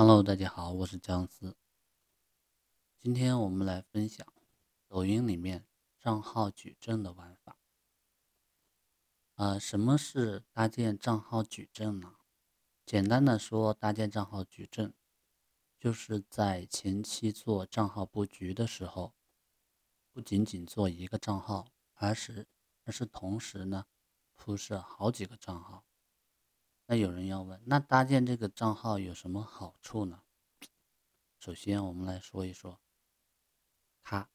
Hello，大家好，我是姜思。今天我们来分享抖音里面账号矩阵的玩法。呃，什么是搭建账号矩阵呢？简单的说，搭建账号矩阵，就是在前期做账号布局的时候，不仅仅做一个账号，而是而是同时呢铺设好几个账号。那有人要问，那搭建这个账号有什么好处呢？首先，我们来说一说它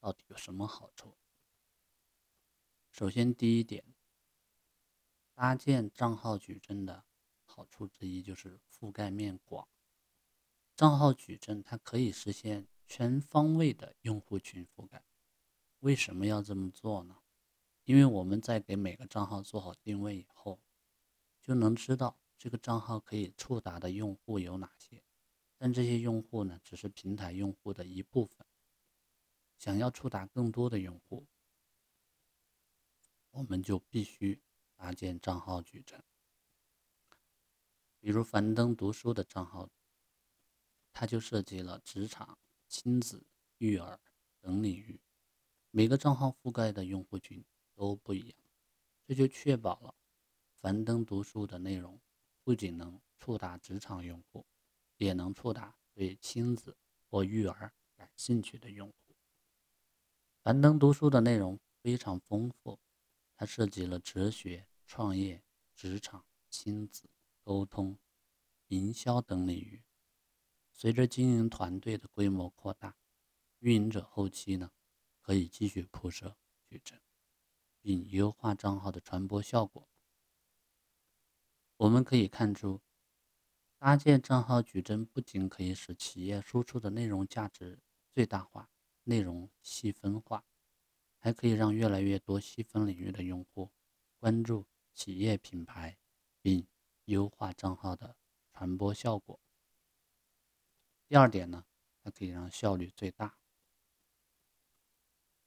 到底有什么好处。首先，第一点，搭建账号矩阵的好处之一就是覆盖面广。账号矩阵它可以实现全方位的用户群覆盖。为什么要这么做呢？因为我们在给每个账号做好定位以后。就能知道这个账号可以触达的用户有哪些，但这些用户呢，只是平台用户的一部分。想要触达更多的用户，我们就必须搭建账号矩阵。比如樊登读书的账号，它就涉及了职场、亲子、育儿等领域，每个账号覆盖的用户群都不一样，这就确保了。樊登读书的内容不仅能触达职场用户，也能触达对亲子或育儿感兴趣的用户。樊登读书的内容非常丰富，它涉及了哲学、创业、职场、亲子、沟通、营销等领域。随着经营团队的规模扩大，运营者后期呢可以继续铺设矩阵，并优化账号的传播效果。我们可以看出，搭建账号矩阵不仅可以使企业输出的内容价值最大化、内容细分化，还可以让越来越多细分领域的用户关注企业品牌，并优化账号的传播效果。第二点呢，它可以让效率最大。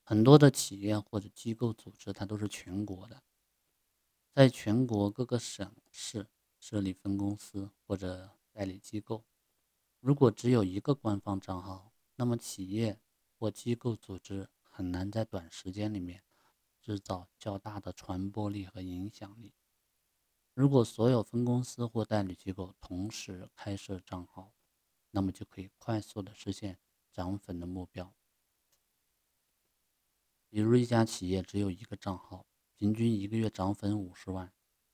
很多的企业或者机构组织，它都是全国的。在全国各个省市设立分公司或者代理机构，如果只有一个官方账号，那么企业或机构组织很难在短时间里面制造较大的传播力和影响力。如果所有分公司或代理机构同时开设账号，那么就可以快速的实现涨粉的目标。比如一家企业只有一个账号。平均一个月涨粉五十万，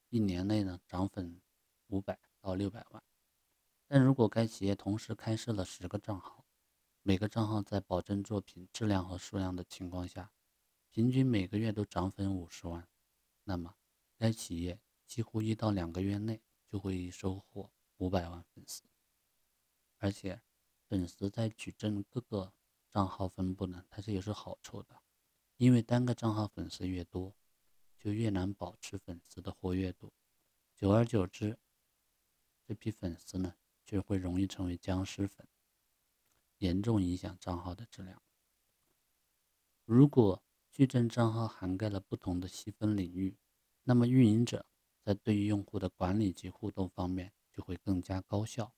一年内呢涨粉五百到六百万。但如果该企业同时开设了十个账号，每个账号在保证作品质量和数量的情况下，平均每个月都涨粉五十万，那么该企业几乎一到两个月内就会收获五百万粉丝。而且，粉丝在矩阵各个账号分布呢，它是有是好处的，因为单个账号粉丝越多。就越难保持粉丝的活跃度，久而久之，这批粉丝呢就会容易成为僵尸粉，严重影响账号的质量。如果矩阵账号涵盖了不同的细分领域，那么运营者在对于用户的管理及互动方面就会更加高效。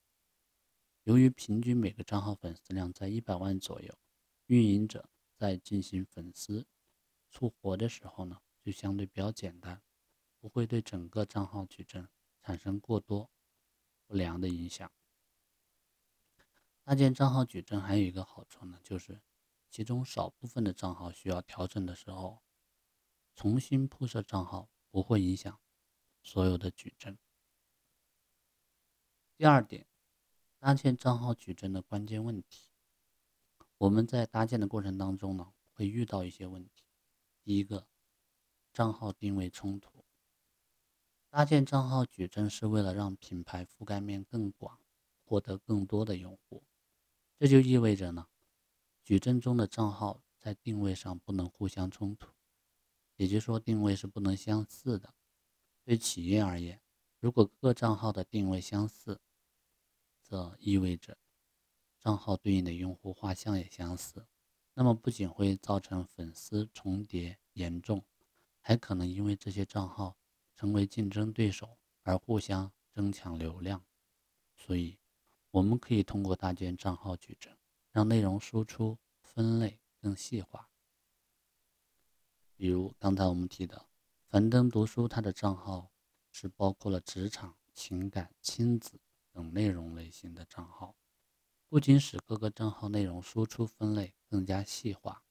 由于平均每个账号粉丝量在一百万左右，运营者在进行粉丝促活的时候呢。就相对比较简单，不会对整个账号矩阵产生过多不良的影响。搭建账号矩阵还有一个好处呢，就是其中少部分的账号需要调整的时候，重新铺设账号不会影响所有的矩阵。第二点，搭建账号矩阵的关键问题，我们在搭建的过程当中呢，会遇到一些问题。第一个。账号定位冲突，搭建账号矩阵是为了让品牌覆盖面更广，获得更多的用户。这就意味着呢，矩阵中的账号在定位上不能互相冲突，也就是说定位是不能相似的。对企业而言，如果各账号的定位相似，则意味着账号对应的用户画像也相似，那么不仅会造成粉丝重叠严重。还可能因为这些账号成为竞争对手而互相争抢流量，所以我们可以通过搭建账号矩阵，让内容输出分类更细化。比如刚才我们提的樊登读书，它的账号是包括了职场、情感、亲子等内容类型的账号，不仅使各个账号内容输出分类更加细化，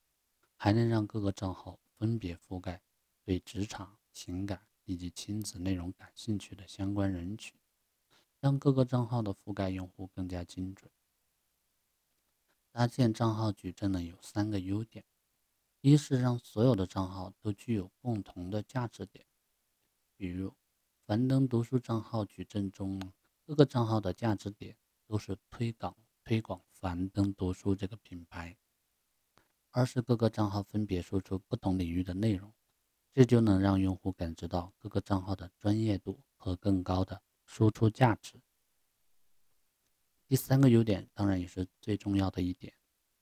还能让各个账号分别覆盖对职场、情感以及亲子内容感兴趣的相关人群，让各个账号的覆盖用户更加精准。搭建账号矩阵呢，有三个优点。一是让所有的账号都具有共同的价值点，比如樊登读书账号矩阵中，各个账号的价值点都是推广推广樊登读书这个品牌。二是各个账号分别输出不同领域的内容，这就能让用户感知到各个账号的专业度和更高的输出价值。第三个优点当然也是最重要的一点，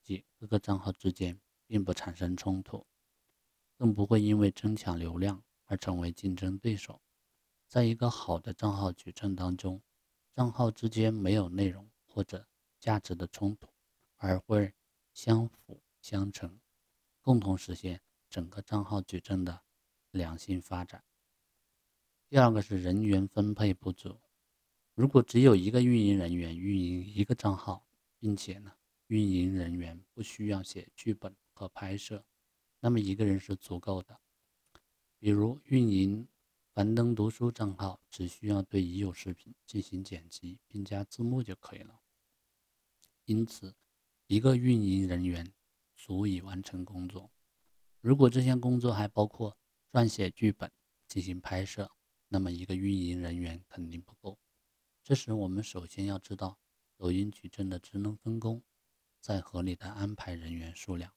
即各个账号之间。并不产生冲突，更不会因为争抢流量而成为竞争对手。在一个好的账号矩阵当中，账号之间没有内容或者价值的冲突，而会相辅相成，共同实现整个账号矩阵的良性发展。第二个是人员分配不足，如果只有一个运营人员运营一个账号，并且呢，运营人员不需要写剧本。和拍摄，那么一个人是足够的。比如运营樊登读书账号，只需要对已有视频进行剪辑并加字幕就可以了。因此，一个运营人员足以完成工作。如果这项工作还包括撰写剧本、进行拍摄，那么一个运营人员肯定不够。这时，我们首先要知道抖音矩阵的职能分工，再合理的安排人员数量。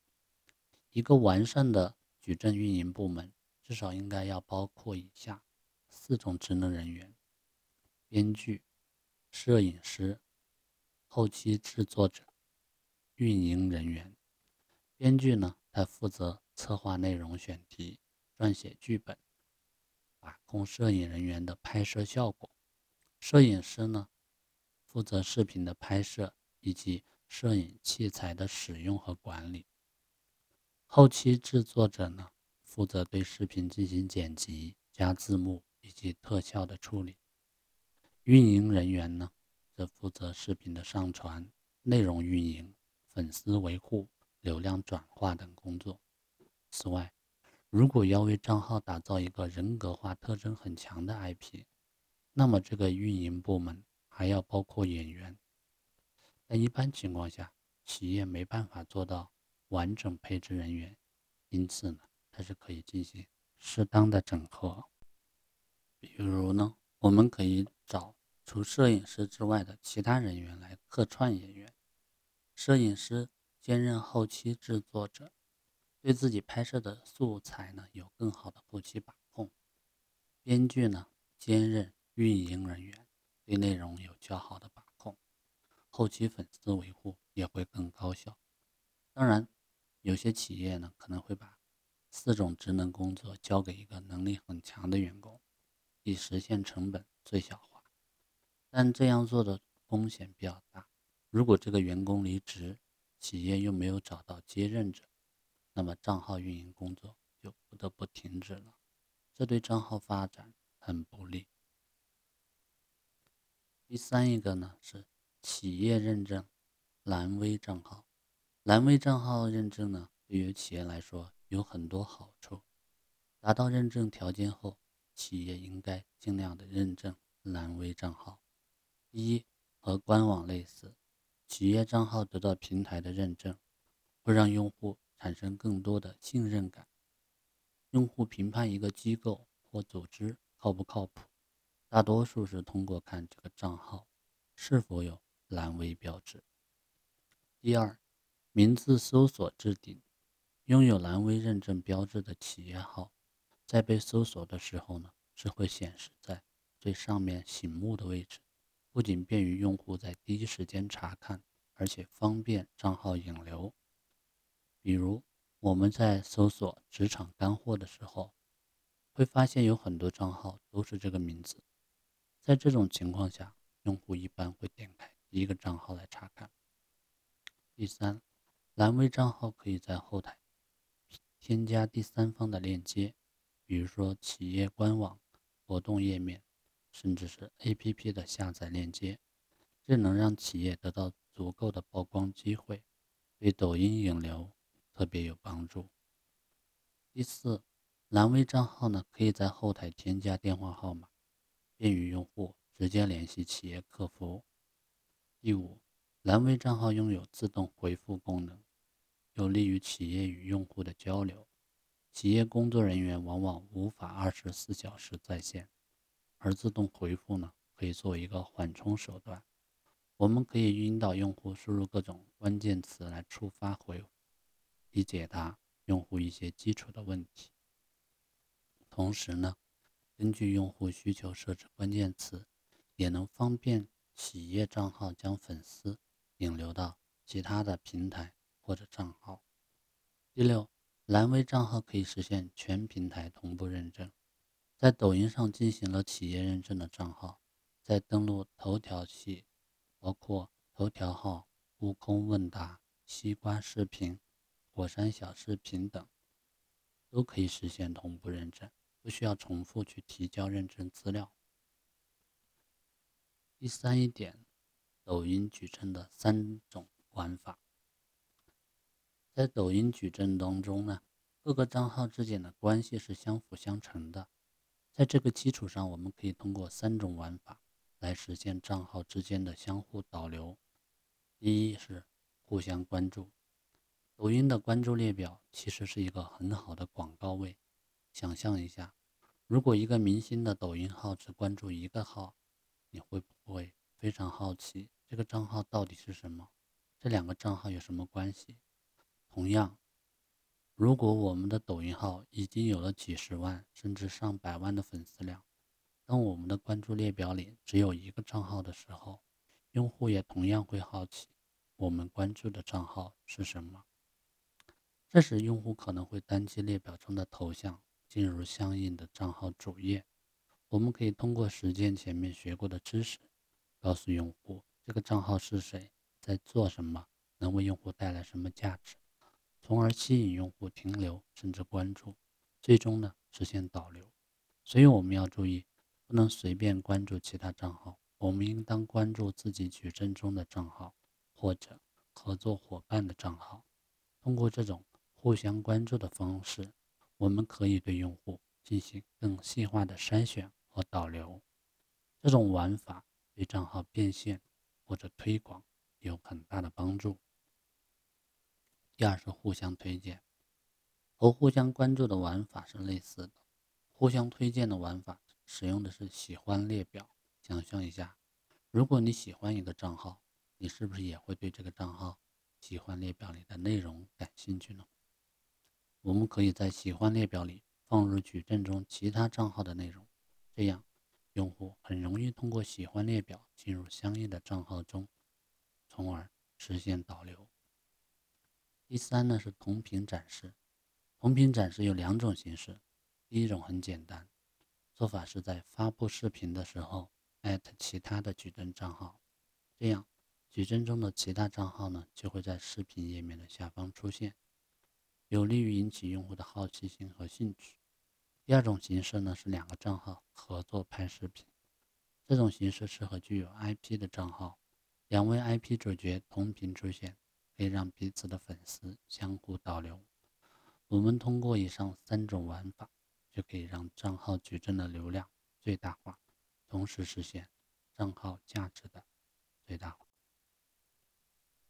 一个完善的矩阵运营部门，至少应该要包括以下四种职能人员：编剧、摄影师、后期制作者、运营人员。编剧呢，他负责策划内容选题、撰写剧本，把控摄影人员的拍摄效果；摄影师呢，负责视频的拍摄以及摄影器材的使用和管理。后期制作者呢，负责对视频进行剪辑、加字幕以及特效的处理；运营人员呢，则负责视频的上传、内容运营、粉丝维护、流量转化等工作。此外，如果要为账号打造一个人格化、特征很强的 IP，那么这个运营部门还要包括演员。但一般情况下，企业没办法做到。完整配置人员，因此呢，它是可以进行适当的整合。比如呢，我们可以找除摄影师之外的其他人员来客串演员。摄影师兼任后期制作者，对自己拍摄的素材呢有更好的后期把控。编剧呢兼任运营人员，对内容有较好的把控，后期粉丝维护也会更高效。当然。有些企业呢可能会把四种职能工作交给一个能力很强的员工，以实现成本最小化。但这样做的风险比较大。如果这个员工离职，企业又没有找到接任者，那么账号运营工作就不得不停止了，这对账号发展很不利。第三一个呢是企业认证蓝 V 账号。蓝 V 账号认证呢，对于企业来说有很多好处。达到认证条件后，企业应该尽量的认证蓝 V 账号。一，和官网类似，企业账号得到平台的认证，会让用户产生更多的信任感。用户评判一个机构或组织靠不靠谱，大多数是通过看这个账号是否有蓝 V 标志。第二。名字搜索置顶，拥有蓝 V 认证标志的企业号，在被搜索的时候呢，是会显示在最上面醒目的位置，不仅便于用户在第一时间查看，而且方便账号引流。比如我们在搜索职场干货的时候，会发现有很多账号都是这个名字。在这种情况下，用户一般会点开一个账号来查看。第三，蓝 V 账号可以在后台添加第三方的链接，比如说企业官网、活动页面，甚至是 APP 的下载链接，这能让企业得到足够的曝光机会，对抖音引流特别有帮助。第四，蓝 V 账号呢可以在后台添加电话号码，便于用户直接联系企业客服。第五。蓝 V 账号拥有自动回复功能，有利于企业与用户的交流。企业工作人员往往无法二十四小时在线，而自动回复呢，可以作为一个缓冲手段。我们可以引导用户输入各种关键词来触发回，以解答用户一些基础的问题。同时呢，根据用户需求设置关键词，也能方便企业账号将粉丝。引流到其他的平台或者账号。第六，蓝 V 账号可以实现全平台同步认证。在抖音上进行了企业认证的账号，在登录头条系，包括头条号、悟空问答、西瓜视频、火山小视频等，都可以实现同步认证，不需要重复去提交认证资料。第三一点。抖音矩阵的三种玩法，在抖音矩阵当中呢，各个账号之间的关系是相辅相成的。在这个基础上，我们可以通过三种玩法来实现账号之间的相互导流。第一是互相关注，抖音的关注列表其实是一个很好的广告位。想象一下，如果一个明星的抖音号只关注一个号，你会不会？非常好奇，这个账号到底是什么？这两个账号有什么关系？同样，如果我们的抖音号已经有了几十万甚至上百万的粉丝量，当我们的关注列表里只有一个账号的时候，用户也同样会好奇我们关注的账号是什么。这时，用户可能会单击列表中的头像，进入相应的账号主页。我们可以通过实践前面学过的知识。告诉用户这个账号是谁，在做什么，能为用户带来什么价值，从而吸引用户停留甚至关注，最终呢实现导流。所以我们要注意，不能随便关注其他账号，我们应当关注自己矩阵中的账号或者合作伙伴的账号。通过这种互相关注的方式，我们可以对用户进行更细化的筛选和导流。这种玩法。对账号变现或者推广有很大的帮助。第二是互相推荐，和互相关注的玩法是类似的。互相推荐的玩法使用的是喜欢列表。想象一下，如果你喜欢一个账号，你是不是也会对这个账号喜欢列表里的内容感兴趣呢？我们可以在喜欢列表里放入矩阵中其他账号的内容，这样。用户很容易通过喜欢列表进入相应的账号中，从而实现导流。第三呢是同屏展示，同屏展示有两种形式，第一种很简单，做法是在发布视频的时候艾特其他的矩阵账号，这样矩阵中的其他账号呢就会在视频页面的下方出现，有利于引起用户的好奇心和兴趣。第二种形式呢是两个账号合作拍视频，这种形式适合具有 IP 的账号，两位 IP 主角同屏出现，可以让彼此的粉丝相互导流。我们通过以上三种玩法，就可以让账号矩阵的流量最大化，同时实现账号价值的最大化。